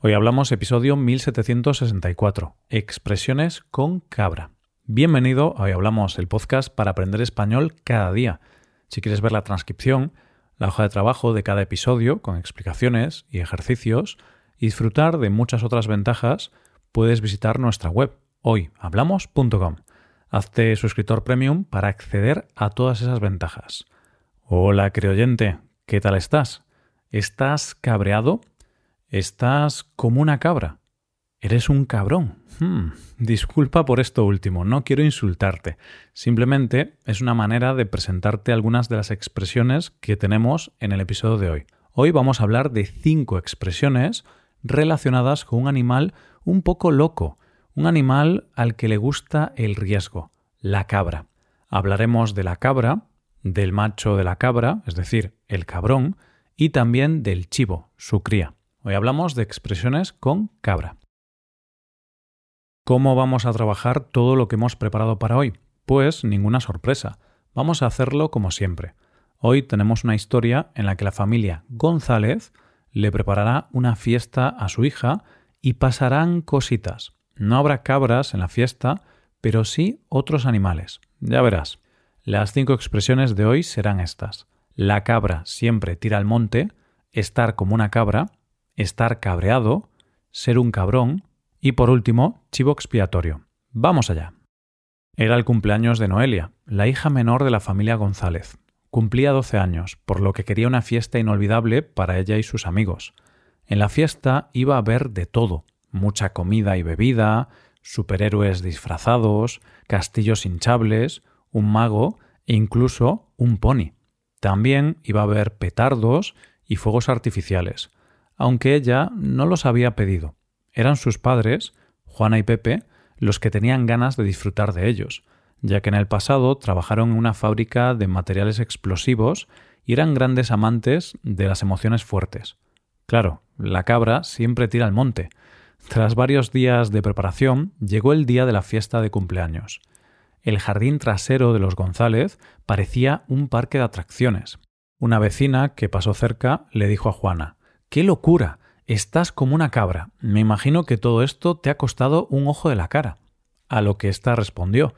Hoy hablamos episodio 1764, expresiones con cabra. Bienvenido, hoy hablamos el podcast para aprender español cada día. Si quieres ver la transcripción, la hoja de trabajo de cada episodio con explicaciones y ejercicios y disfrutar de muchas otras ventajas, puedes visitar nuestra web hoyhablamos.com. Hazte suscriptor premium para acceder a todas esas ventajas. Hola, creyente, ¿qué tal estás? ¿Estás cabreado? Estás como una cabra. Eres un cabrón. Hmm, disculpa por esto último, no quiero insultarte. Simplemente es una manera de presentarte algunas de las expresiones que tenemos en el episodio de hoy. Hoy vamos a hablar de cinco expresiones relacionadas con un animal un poco loco, un animal al que le gusta el riesgo, la cabra. Hablaremos de la cabra, del macho de la cabra, es decir, el cabrón, y también del chivo, su cría. Hoy hablamos de expresiones con cabra. ¿Cómo vamos a trabajar todo lo que hemos preparado para hoy? Pues ninguna sorpresa. Vamos a hacerlo como siempre. Hoy tenemos una historia en la que la familia González le preparará una fiesta a su hija y pasarán cositas. No habrá cabras en la fiesta, pero sí otros animales. Ya verás. Las cinco expresiones de hoy serán estas. La cabra siempre tira al monte, estar como una cabra, estar cabreado, ser un cabrón y por último, chivo expiatorio. Vamos allá. Era el cumpleaños de Noelia, la hija menor de la familia González. Cumplía 12 años, por lo que quería una fiesta inolvidable para ella y sus amigos. En la fiesta iba a haber de todo, mucha comida y bebida, superhéroes disfrazados, castillos hinchables, un mago e incluso un pony. También iba a haber petardos y fuegos artificiales, aunque ella no los había pedido. Eran sus padres, Juana y Pepe, los que tenían ganas de disfrutar de ellos, ya que en el pasado trabajaron en una fábrica de materiales explosivos y eran grandes amantes de las emociones fuertes. Claro, la cabra siempre tira al monte. Tras varios días de preparación, llegó el día de la fiesta de cumpleaños. El jardín trasero de los González parecía un parque de atracciones. Una vecina que pasó cerca le dijo a Juana ¡Qué locura! Estás como una cabra. Me imagino que todo esto te ha costado un ojo de la cara. A lo que ésta respondió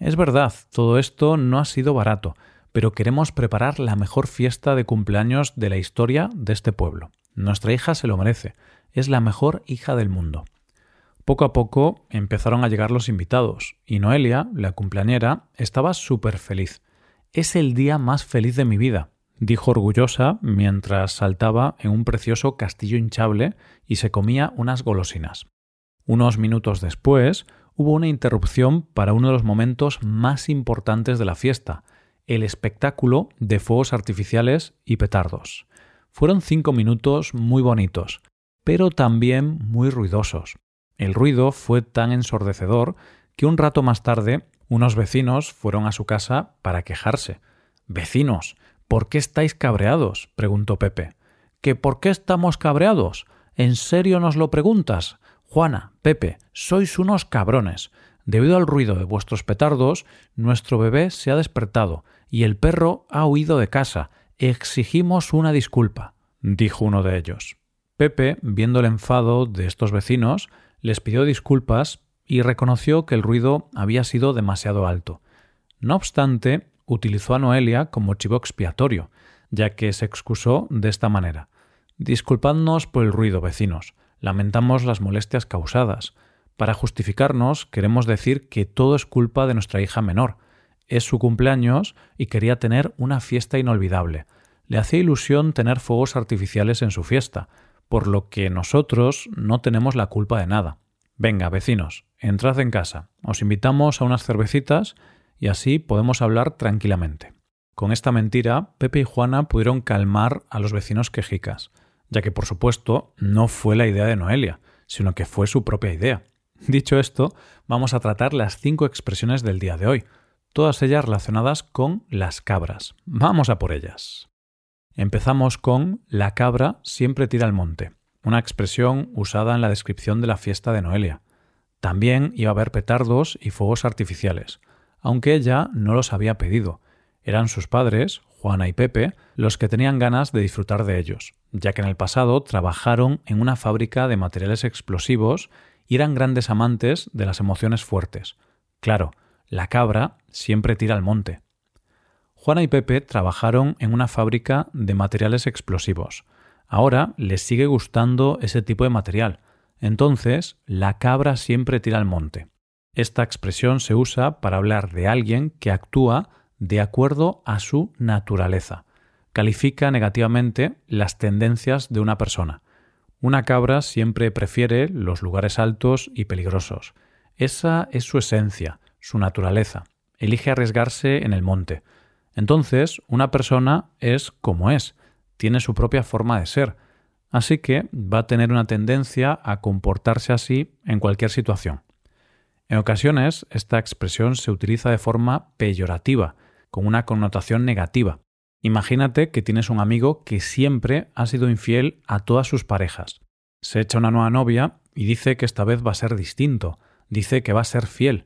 Es verdad, todo esto no ha sido barato, pero queremos preparar la mejor fiesta de cumpleaños de la historia de este pueblo. Nuestra hija se lo merece. Es la mejor hija del mundo. Poco a poco empezaron a llegar los invitados, y Noelia, la cumpleañera, estaba súper feliz. Es el día más feliz de mi vida dijo orgullosa mientras saltaba en un precioso castillo hinchable y se comía unas golosinas. Unos minutos después hubo una interrupción para uno de los momentos más importantes de la fiesta, el espectáculo de fuegos artificiales y petardos. Fueron cinco minutos muy bonitos, pero también muy ruidosos. El ruido fue tan ensordecedor que un rato más tarde unos vecinos fueron a su casa para quejarse. Vecinos, ¿Por qué estáis cabreados? preguntó Pepe. ¿Que por qué estamos cabreados? ¿En serio nos lo preguntas? Juana, Pepe, sois unos cabrones. Debido al ruido de vuestros petardos, nuestro bebé se ha despertado y el perro ha huido de casa. Exigimos una disculpa, dijo uno de ellos. Pepe, viendo el enfado de estos vecinos, les pidió disculpas y reconoció que el ruido había sido demasiado alto. No obstante, utilizó a Noelia como chivo expiatorio, ya que se excusó de esta manera. Disculpadnos por el ruido, vecinos. Lamentamos las molestias causadas. Para justificarnos, queremos decir que todo es culpa de nuestra hija menor. Es su cumpleaños y quería tener una fiesta inolvidable. Le hacía ilusión tener fuegos artificiales en su fiesta, por lo que nosotros no tenemos la culpa de nada. Venga, vecinos, entrad en casa. Os invitamos a unas cervecitas y así podemos hablar tranquilamente. Con esta mentira, Pepe y Juana pudieron calmar a los vecinos quejicas, ya que por supuesto no fue la idea de Noelia, sino que fue su propia idea. Dicho esto, vamos a tratar las cinco expresiones del día de hoy, todas ellas relacionadas con las cabras. Vamos a por ellas. Empezamos con la cabra siempre tira al monte, una expresión usada en la descripción de la fiesta de Noelia. También iba a haber petardos y fuegos artificiales, aunque ella no los había pedido. Eran sus padres, Juana y Pepe, los que tenían ganas de disfrutar de ellos, ya que en el pasado trabajaron en una fábrica de materiales explosivos y eran grandes amantes de las emociones fuertes. Claro, la cabra siempre tira al monte. Juana y Pepe trabajaron en una fábrica de materiales explosivos. Ahora les sigue gustando ese tipo de material. Entonces, la cabra siempre tira al monte. Esta expresión se usa para hablar de alguien que actúa de acuerdo a su naturaleza. Califica negativamente las tendencias de una persona. Una cabra siempre prefiere los lugares altos y peligrosos. Esa es su esencia, su naturaleza. Elige arriesgarse en el monte. Entonces, una persona es como es, tiene su propia forma de ser, así que va a tener una tendencia a comportarse así en cualquier situación. En ocasiones, esta expresión se utiliza de forma peyorativa, con una connotación negativa. Imagínate que tienes un amigo que siempre ha sido infiel a todas sus parejas. Se echa una nueva novia y dice que esta vez va a ser distinto, dice que va a ser fiel,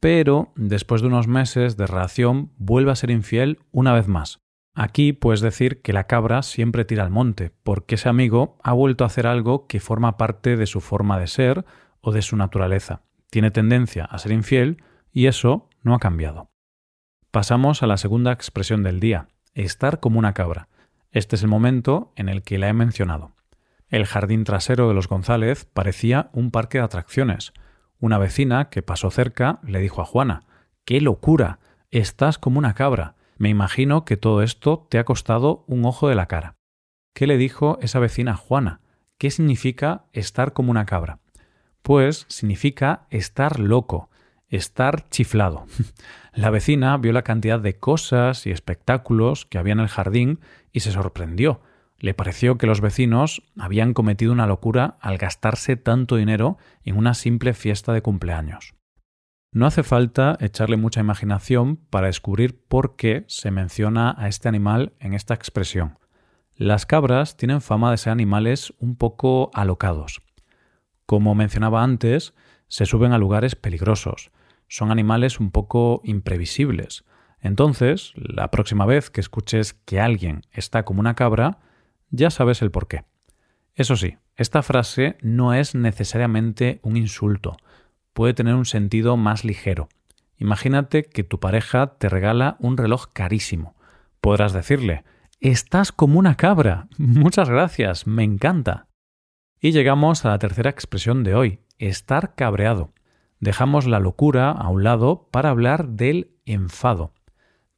pero después de unos meses de relación vuelve a ser infiel una vez más. Aquí puedes decir que la cabra siempre tira al monte, porque ese amigo ha vuelto a hacer algo que forma parte de su forma de ser o de su naturaleza. Tiene tendencia a ser infiel y eso no ha cambiado. Pasamos a la segunda expresión del día, estar como una cabra. Este es el momento en el que la he mencionado. El jardín trasero de los González parecía un parque de atracciones. Una vecina que pasó cerca le dijo a Juana ¡Qué locura! Estás como una cabra. Me imagino que todo esto te ha costado un ojo de la cara. ¿Qué le dijo esa vecina a Juana? ¿Qué significa estar como una cabra? Pues significa estar loco, estar chiflado. La vecina vio la cantidad de cosas y espectáculos que había en el jardín y se sorprendió. Le pareció que los vecinos habían cometido una locura al gastarse tanto dinero en una simple fiesta de cumpleaños. No hace falta echarle mucha imaginación para descubrir por qué se menciona a este animal en esta expresión. Las cabras tienen fama de ser animales un poco alocados. Como mencionaba antes, se suben a lugares peligrosos, son animales un poco imprevisibles. Entonces, la próxima vez que escuches que alguien está como una cabra, ya sabes el por qué. Eso sí, esta frase no es necesariamente un insulto, puede tener un sentido más ligero. Imagínate que tu pareja te regala un reloj carísimo. Podrás decirle, Estás como una cabra. Muchas gracias, me encanta. Y llegamos a la tercera expresión de hoy, estar cabreado dejamos la locura a un lado para hablar del enfado.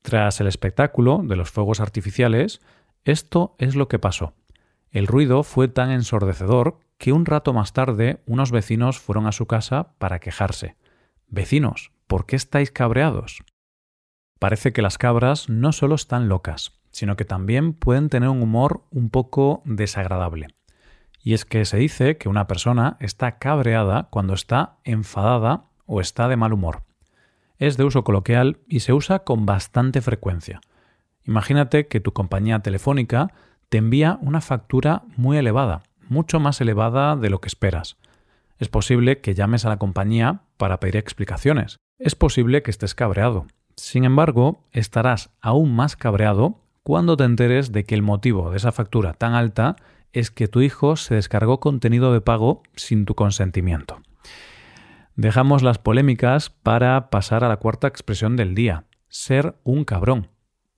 Tras el espectáculo de los fuegos artificiales, esto es lo que pasó. El ruido fue tan ensordecedor que un rato más tarde unos vecinos fueron a su casa para quejarse. Vecinos, ¿por qué estáis cabreados? Parece que las cabras no solo están locas, sino que también pueden tener un humor un poco desagradable. Y es que se dice que una persona está cabreada cuando está enfadada o está de mal humor. Es de uso coloquial y se usa con bastante frecuencia. Imagínate que tu compañía telefónica te envía una factura muy elevada, mucho más elevada de lo que esperas. Es posible que llames a la compañía para pedir explicaciones. Es posible que estés cabreado. Sin embargo, estarás aún más cabreado cuando te enteres de que el motivo de esa factura tan alta es que tu hijo se descargó contenido de pago sin tu consentimiento. Dejamos las polémicas para pasar a la cuarta expresión del día, ser un cabrón.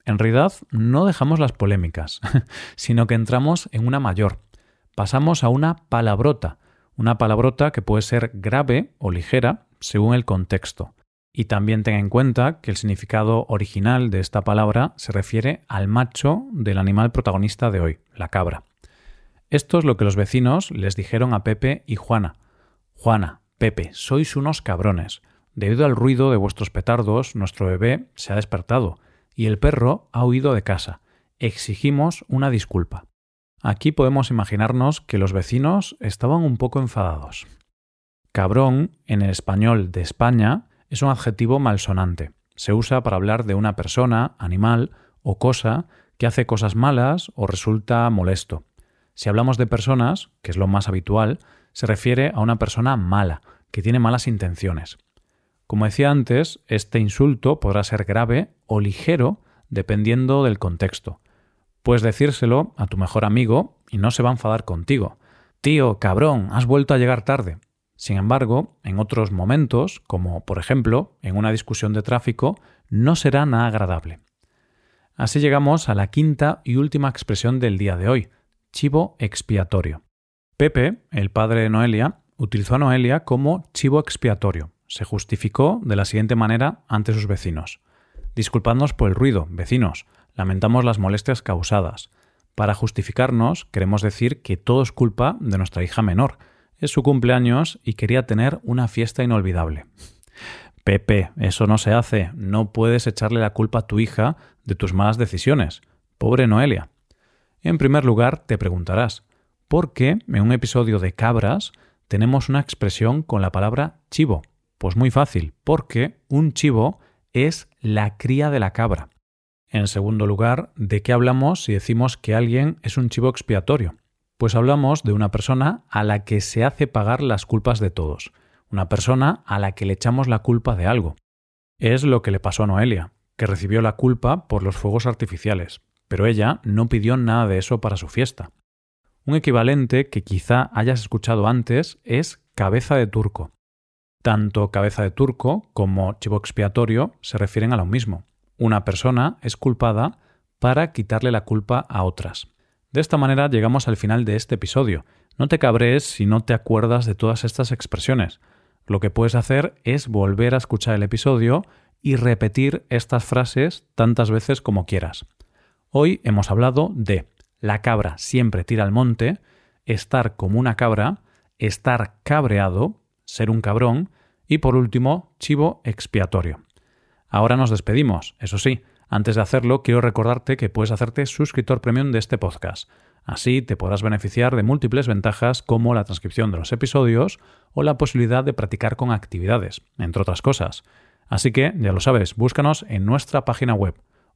En realidad no dejamos las polémicas, sino que entramos en una mayor. Pasamos a una palabrota, una palabrota que puede ser grave o ligera según el contexto. Y también ten en cuenta que el significado original de esta palabra se refiere al macho del animal protagonista de hoy, la cabra. Esto es lo que los vecinos les dijeron a Pepe y Juana. Juana, Pepe, sois unos cabrones. Debido al ruido de vuestros petardos, nuestro bebé se ha despertado y el perro ha huido de casa. Exigimos una disculpa. Aquí podemos imaginarnos que los vecinos estaban un poco enfadados. Cabrón, en el español de España, es un adjetivo malsonante. Se usa para hablar de una persona, animal o cosa que hace cosas malas o resulta molesto. Si hablamos de personas, que es lo más habitual, se refiere a una persona mala, que tiene malas intenciones. Como decía antes, este insulto podrá ser grave o ligero dependiendo del contexto. Puedes decírselo a tu mejor amigo y no se va a enfadar contigo. Tío, cabrón, has vuelto a llegar tarde. Sin embargo, en otros momentos, como por ejemplo en una discusión de tráfico, no será nada agradable. Así llegamos a la quinta y última expresión del día de hoy, chivo expiatorio. Pepe, el padre de Noelia, utilizó a Noelia como chivo expiatorio. Se justificó de la siguiente manera ante sus vecinos. Disculpadnos por el ruido, vecinos. Lamentamos las molestias causadas. Para justificarnos, queremos decir que todo es culpa de nuestra hija menor, es su cumpleaños y quería tener una fiesta inolvidable. Pepe, eso no se hace. No puedes echarle la culpa a tu hija de tus malas decisiones. Pobre Noelia. En primer lugar, te preguntarás, ¿por qué en un episodio de Cabras tenemos una expresión con la palabra chivo? Pues muy fácil, porque un chivo es la cría de la cabra. En segundo lugar, ¿de qué hablamos si decimos que alguien es un chivo expiatorio? Pues hablamos de una persona a la que se hace pagar las culpas de todos, una persona a la que le echamos la culpa de algo. Es lo que le pasó a Noelia, que recibió la culpa por los fuegos artificiales, pero ella no pidió nada de eso para su fiesta. Un equivalente que quizá hayas escuchado antes es cabeza de turco. Tanto cabeza de turco como chivo expiatorio se refieren a lo mismo. Una persona es culpada para quitarle la culpa a otras. De esta manera llegamos al final de este episodio. No te cabrees si no te acuerdas de todas estas expresiones. Lo que puedes hacer es volver a escuchar el episodio y repetir estas frases tantas veces como quieras. Hoy hemos hablado de la cabra siempre tira al monte, estar como una cabra, estar cabreado, ser un cabrón y por último, chivo expiatorio. Ahora nos despedimos, eso sí, antes de hacerlo, quiero recordarte que puedes hacerte suscriptor premium de este podcast. Así te podrás beneficiar de múltiples ventajas como la transcripción de los episodios o la posibilidad de practicar con actividades, entre otras cosas. Así que, ya lo sabes, búscanos en nuestra página web